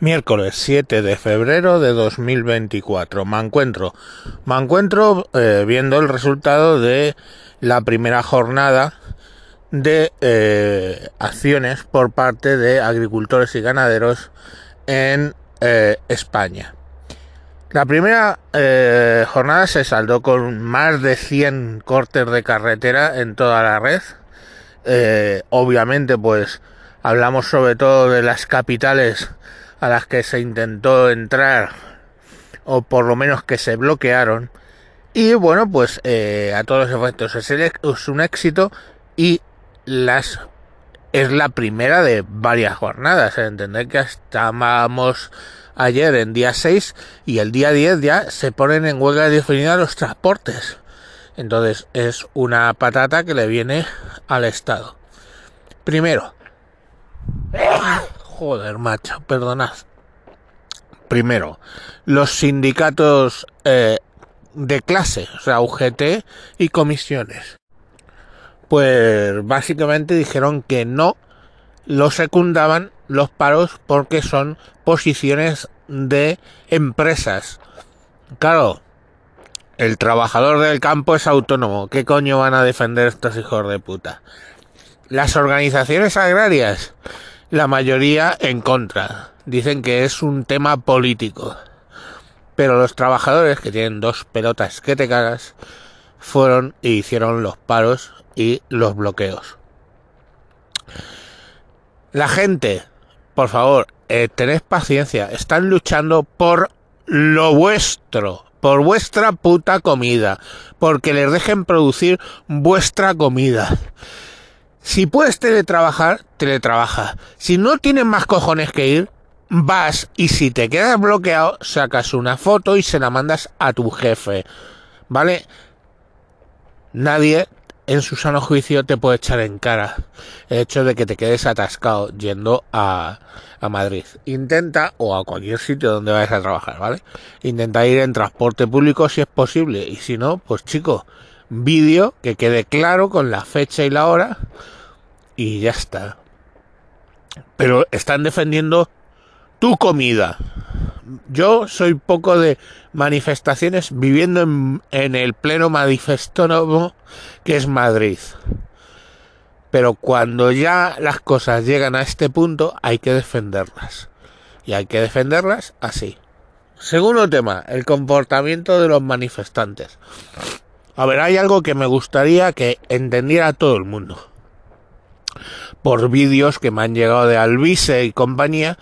Miércoles 7 de febrero de 2024. Me encuentro, me encuentro eh, viendo el resultado de la primera jornada de eh, acciones por parte de agricultores y ganaderos en eh, España. La primera jornada se saldó con más de 100 cortes de carretera en toda la red. obviamente, pues hablamos sobre todo de las capitales a las que se intentó entrar o por lo menos que se bloquearon. Y bueno pues eh, a todos los efectos es, un éxito y las es la primera de varias jornadas. Entender que estábamos ayer en día 6 y el día 10 ya se ponen en huelga definida los transportes. Entonces es una patata que le viene al estado. Primero Joder, macho, perdonad. Primero, los sindicatos eh, de clase, o sea, UGT y comisiones. Pues básicamente dijeron que no lo secundaban los paros porque son posiciones de empresas. Claro, el trabajador del campo es autónomo. ¿Qué coño van a defender estos hijos de puta? Las organizaciones agrarias la mayoría en contra. Dicen que es un tema político. Pero los trabajadores, que tienen dos pelotas que te cagas, fueron y hicieron los paros y los bloqueos. La gente, por favor, eh, tened paciencia. Están luchando por lo vuestro, por vuestra puta comida, porque les dejen producir vuestra comida. Si puedes teletrabajar, teletrabaja. Si no tienes más cojones que ir, vas y si te quedas bloqueado, sacas una foto y se la mandas a tu jefe. ¿Vale? Nadie en su sano juicio te puede echar en cara el hecho de que te quedes atascado yendo a, a Madrid. Intenta, o a cualquier sitio donde vayas a trabajar, ¿vale? Intenta ir en transporte público si es posible. Y si no, pues chico, vídeo que quede claro con la fecha y la hora y ya está. Pero están defendiendo tu comida. Yo soy poco de manifestaciones viviendo en, el pleno manifestónomo que es Madrid. Pero cuando ya las cosas llegan a este punto hay que defenderlas. Y hay que defenderlas así. Segundo tema, el comportamiento de los manifestantes. A ver, hay algo que me gustaría que entendiera todo el mundo. Por vídeos que me han llegado de Alvise y compañía,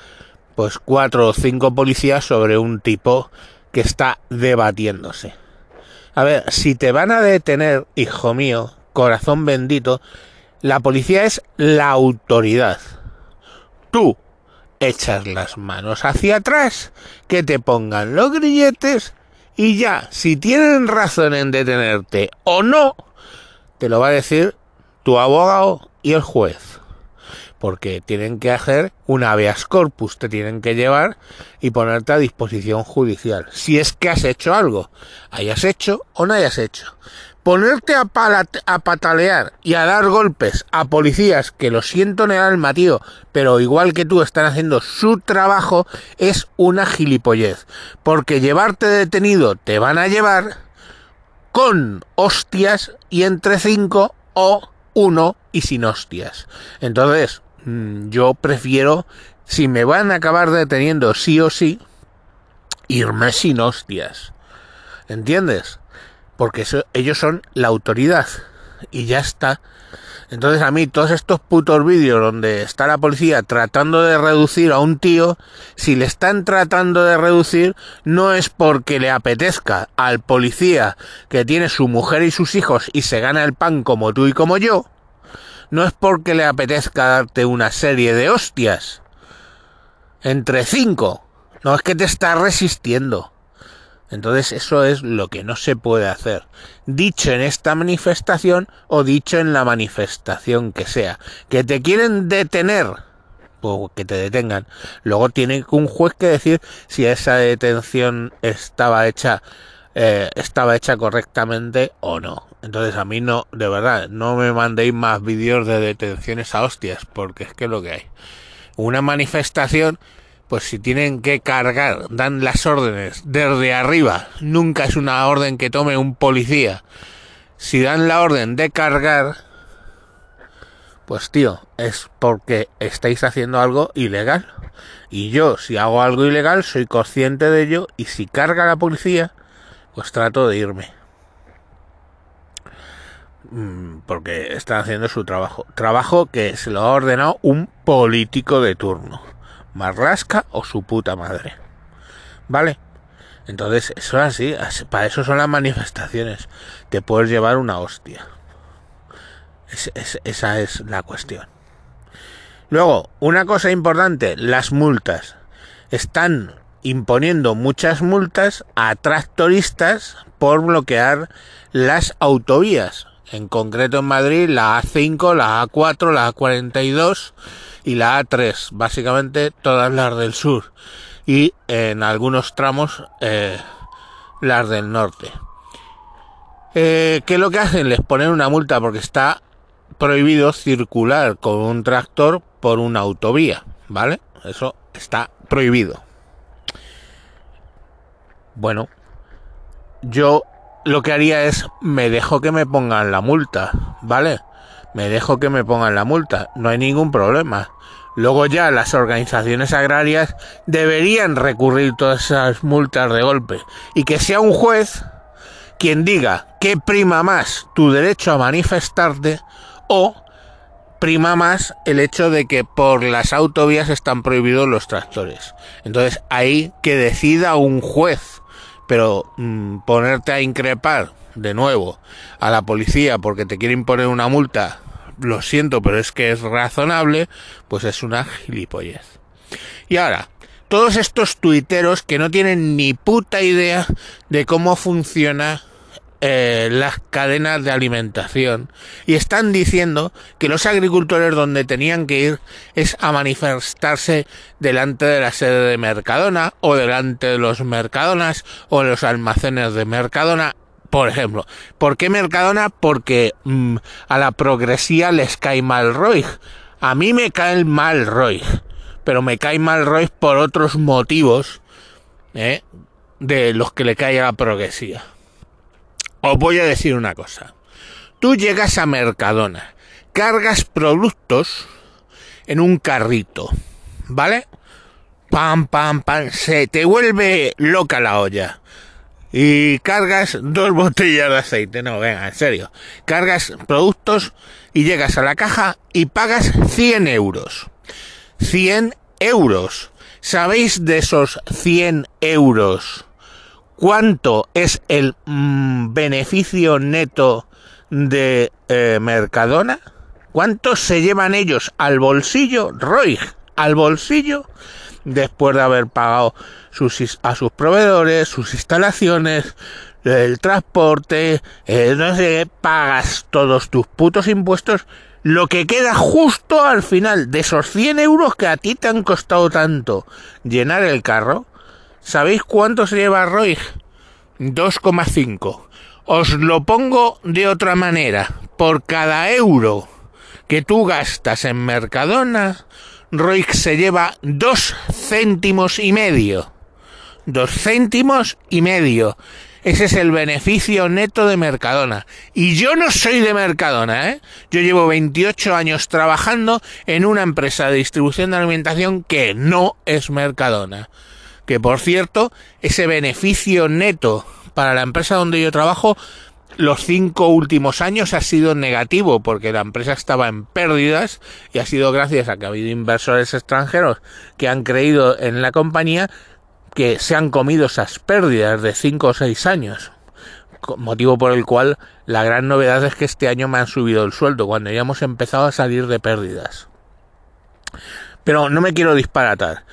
pues cuatro o cinco policías sobre un tipo que está debatiéndose. A ver, si te van a detener, hijo mío, corazón bendito, la policía es la autoridad. Tú echas las manos hacia atrás, que te pongan los grilletes y ya, si tienen razón en detenerte o no, te lo va a decir tu abogado y el juez. Porque tienen que hacer un habeas corpus, te tienen que llevar y ponerte a disposición judicial. Si es que has hecho algo, hayas hecho o no hayas hecho ponerte a, a, patalear y a dar golpes a policías que lo siento en el alma, tío, pero igual que tú están haciendo su trabajo, es una gilipollez. Porque llevarte detenido te van a llevar con hostias y entre cinco o uno y sin hostias. Entonces, mm, yo prefiero, si me van a acabar deteniendo sí o sí, irme sin hostias. ¿Entiendes? porque ellos son la autoridad y ya está. Entonces a mí todos estos putos vídeos donde está la policía tratando de reducir a un tío, si le están tratando de reducir no es porque le apetezca al policía que tiene su mujer y sus hijos y se gana el pan como tú y como yo, no es porque le apetezca darte una serie de hostias entre cinco, no es que te está resistiendo. Entonces eso es lo que no se puede hacer. Dicho en esta manifestación o dicho en la manifestación que sea. Que te quieren detener. O que te detengan. Luego tiene un juez que decir si esa detención estaba hecha eh, estaba hecha correctamente o no. Entonces a mí no, de verdad, no me mandéis más vídeos de detenciones a hostias, porque es que lo que hay. Una manifestación pues si tienen que cargar, dan las órdenes desde arriba, nunca es una orden que tome un policía. Si dan la orden de cargar, pues tío, es porque estáis haciendo algo ilegal. Y yo, si hago algo ilegal, soy consciente de ello y si carga la policía, pues trato de irme. Mm, porque están haciendo su trabajo. Trabajo que se lo ha ordenado un político de turno. Marrasca o su puta madre. ¿Vale? Entonces, eso es así. Para eso son las manifestaciones. Te puedes llevar una hostia. esa es la cuestión. Luego, una cosa importante, las multas. Están imponiendo muchas multas a tractoristas por bloquear las autovías. En concreto en Madrid, la A5, la A4, la A42 y la A3, básicamente todas las del sur y en algunos tramos eh, las del norte. Eh, ¿Qué es lo que hacen? Les ponen una multa porque está prohibido circular con un tractor por una autovía, ¿vale? Eso está prohibido. Bueno, yo lo que haría es me dejo que me pongan la multa, ¿vale? Me dejo que me pongan la multa, no hay ningún problema. Luego ya las organizaciones agrarias deberían recurrir todas esas multas de golpe y que sea un juez quien diga que prima más tu derecho a manifestarte o prima más el hecho de que por las autovías están prohibidos los tractores. Entonces ahí que decida un juez, pero mm, ponerte a increpar de nuevo a la policía porque te quiere imponer una multa lo siento, pero es que es razonable, pues es una gilipollez. Y ahora, todos estos tuiteros que no tienen ni puta idea de cómo funciona eh, las cadenas de alimentación y están diciendo que los agricultores donde tenían que ir es a manifestarse delante de la sede de Mercadona o delante de los Mercadonas o los almacenes de Mercadona por ejemplo, ¿por qué Mercadona? Porque mm, a la progresía les cae mal Roy. A mí me cae mal Roy, pero me cae mal Roy por otros motivos ¿eh? de los que le cae a la progresía. Os voy a decir una cosa. Tú llegas a Mercadona, cargas productos en un carrito, ¿vale? Pam, pam, pam, se te vuelve loca la olla y cargas dos botellas de aceite. No, venga, en serio. Cargas productos y llegas a la caja y pagas 100 euros. 100 euros. ¿Sabéis de esos 100 euros cuánto es el mm, beneficio neto de eh, Mercadona? ¿Cuánto se llevan ellos al bolsillo? Roy, al bolsillo después de haber pagado sus, a sus proveedores, sus instalaciones, el transporte, eh, no sé, pagas todos tus putos impuestos, lo que queda justo al final de esos 100 euros que a ti te han costado tanto llenar el carro, ¿sabéis cuánto se lleva Roy? 2,5. Os lo pongo de otra manera. Por cada euro que tú gastas en Mercadona, Roig se lleva dos céntimos y medio. Dos céntimos y medio. Ese es el beneficio neto de Mercadona. Y yo no soy de Mercadona, ¿eh? Yo llevo 28 años trabajando en una empresa de distribución de alimentación que no es Mercadona. Que por cierto, ese beneficio neto para la empresa donde yo trabajo los cinco últimos años ha sido negativo porque la empresa estaba en pérdidas y ha sido gracias a que ha habido inversores extranjeros que han creído en la compañía que se han comido esas pérdidas de cinco o seis años. Motivo por el cual la gran novedad es que este año me han subido el sueldo cuando ya hemos empezado a salir de pérdidas. Pero no me quiero disparatar.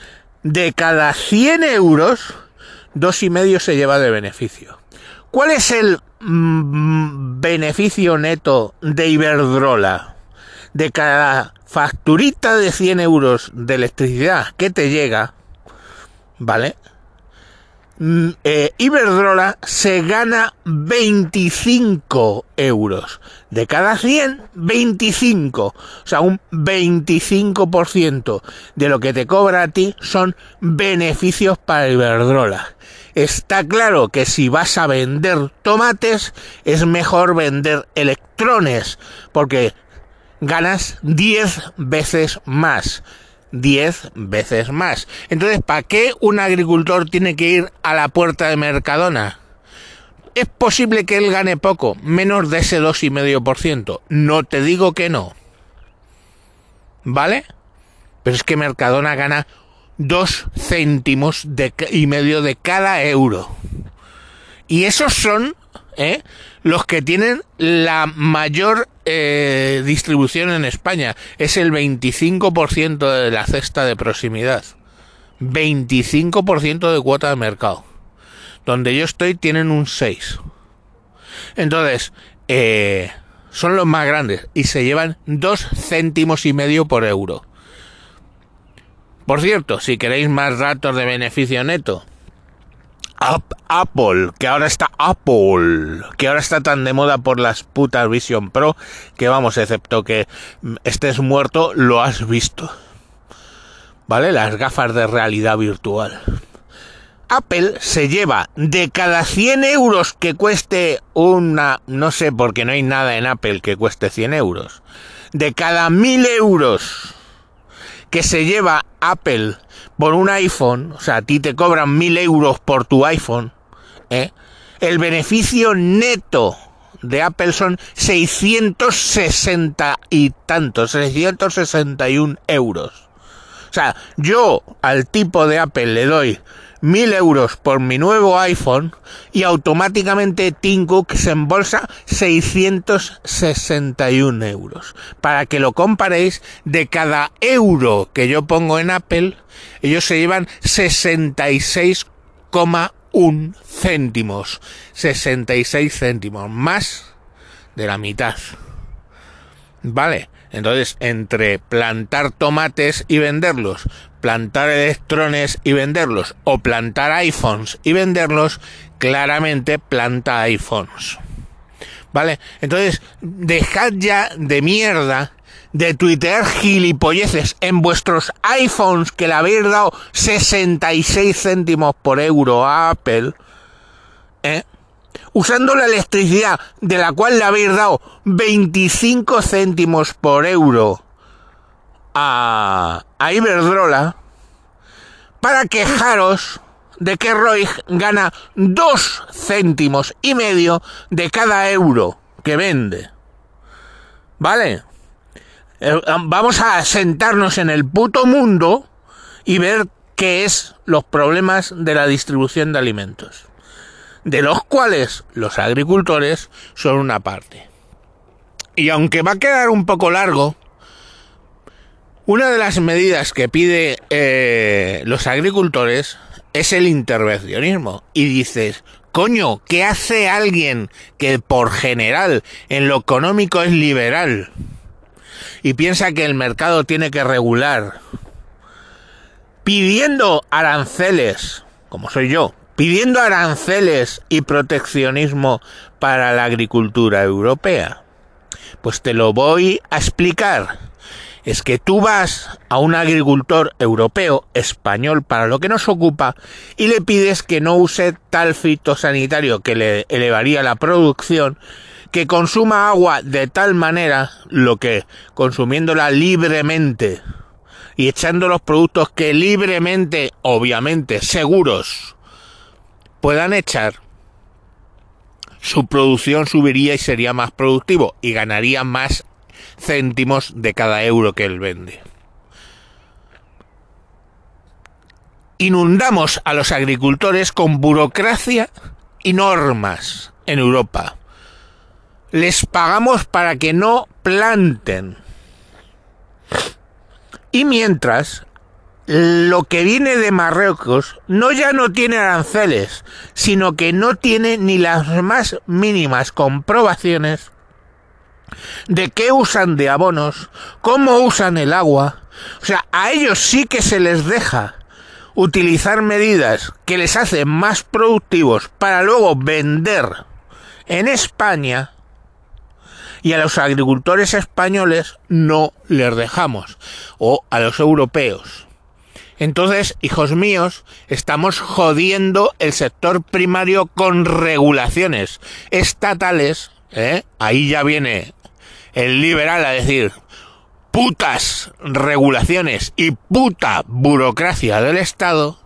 De cada 100 euros, dos y medio se lleva de beneficio. ¿Cuál es el mm, beneficio neto de Iberdrola? De cada facturita de 100 euros de electricidad que te llega, ¿vale? Mm, eh, Iberdrola se gana 25 euros. De cada 100, 25. O sea, un 25% de lo que te cobra a ti son beneficios para Iberdrola. Está claro que si vas a vender tomates, es mejor vender electrones, porque ganas 10 veces más. 10 veces más. Entonces, ¿para qué un agricultor tiene que ir a la puerta de Mercadona? Es posible que él gane poco, menos de ese 2,5%. No te digo que no. ¿Vale? Pero es que Mercadona gana 2 céntimos de, y medio de cada euro. Y esos son ¿eh? los que tienen la mayor eh, distribución en España. Es el 25% de la cesta de proximidad. 25% de cuota de mercado. Donde yo estoy tienen un 6. Entonces, eh, son los más grandes y se llevan 2 céntimos y medio por euro. Por cierto, si queréis más datos de beneficio neto, Apple, que ahora está Apple, que ahora está tan de moda por las putas Vision Pro, que vamos, excepto que estés muerto, lo has visto. ¿Vale? Las gafas de realidad virtual. Apple se lleva de cada 100 euros que cueste una, no sé, porque no hay nada en Apple que cueste 100 euros, de cada 1000 euros que se lleva Apple por un iPhone, o sea, a ti te cobran mil euros por tu iPhone, ¿eh? el beneficio neto de Apple son 660 y tantos, 661 euros. O sea, yo al tipo de Apple le doy mil euros por mi nuevo iPhone y automáticamente Tim Cook se embolsa 661 euros. Para que lo comparéis, de cada euro que yo pongo en Apple, ellos se llevan 66,1 céntimos. 66 céntimos, más de la mitad. ¿Vale? Entonces, entre plantar tomates y venderlos, plantar electrones y venderlos, o plantar iPhones y venderlos, claramente planta iPhones. ¿Vale? Entonces, dejad ya de mierda de tuitear gilipolleces en vuestros iPhones que le habéis dado 66 céntimos por euro a Apple. ¿Eh? usando la electricidad de la cual le habéis dado 25 céntimos por euro a, Iberdrola, para quejaros de que Roy gana 2 céntimos y medio de cada euro que vende. ¿Vale? Eh, vamos a sentarnos en el puto mundo y ver qué es los problemas de la distribución de alimentos de los cuales los agricultores son una parte. Y aunque va a quedar un poco largo, una de las medidas que pide eh, los agricultores es el intervencionismo. Y dices, coño, ¿qué hace alguien que por general en lo económico es liberal y piensa que el mercado tiene que regular, pidiendo aranceles, como soy yo, pidiendo aranceles y proteccionismo para la agricultura europea. Pues te lo voy a explicar. Es que tú vas a un agricultor europeo, español, para lo que nos ocupa, y le pides que no use tal fitosanitario que le elevaría la producción, que consuma agua de tal manera, lo que consumiéndola libremente y echando los productos que libremente, obviamente, seguros, puedan echar, su producción subiría y sería más productivo y ganaría más céntimos de cada euro que él vende. Inundamos a los agricultores con burocracia y normas en Europa. Les pagamos para que no planten. Y mientras lo que viene de Marruecos no ya no tiene aranceles, sino que no tiene ni las más mínimas comprobaciones de qué usan de abonos, cómo usan el agua. O sea, a ellos sí que se les deja utilizar medidas que les hacen más productivos para luego vender en España y a los agricultores españoles no les dejamos o a los europeos. Entonces, hijos míos, estamos jodiendo el sector primario con regulaciones estatales. ¿Eh? Ahí ya viene el liberal a decir, putas regulaciones y puta burocracia del Estado,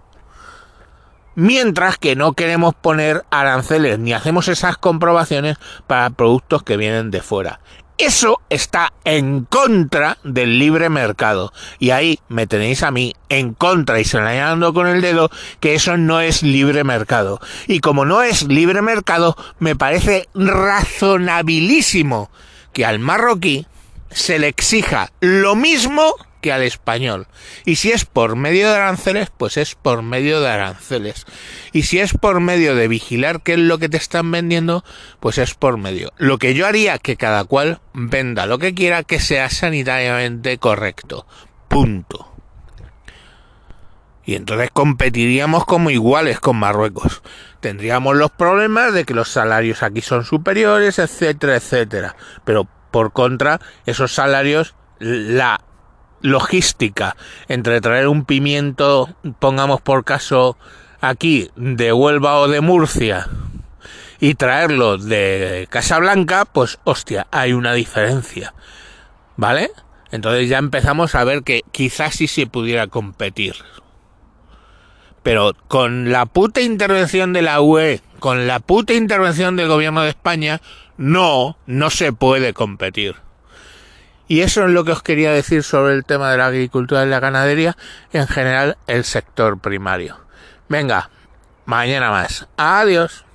mientras que no queremos poner aranceles ni hacemos esas comprobaciones para productos que vienen de fuera. Eso está en contra del libre mercado. Y ahí me tenéis a mí en contra y señalando con el dedo que eso no es libre mercado. Y como no es libre mercado, me parece razonabilísimo que al marroquí se le exija lo mismo al español. Y si es por medio de aranceles, pues es por medio de aranceles. Y si es por medio de vigilar qué es lo que te están vendiendo, pues es por medio. Lo que yo haría que cada cual venda lo que quiera que sea sanitariamente correcto. Punto. Y entonces competiríamos como iguales con Marruecos. Tendríamos los problemas de que los salarios aquí son superiores, etcétera, etcétera. Pero por contra, esos salarios, la logística entre traer un pimiento, pongamos por caso aquí, de Huelva o de Murcia, y traerlo de Casablanca, pues hostia, hay una diferencia. ¿Vale? Entonces ya empezamos a ver que quizás sí se pudiera competir. Pero con la puta intervención de la UE, con la puta intervención del gobierno de España, no, no se puede competir. Y eso es lo que os quería decir sobre el tema de la agricultura y la ganadería, en general el sector primario. Venga, mañana más. Adiós.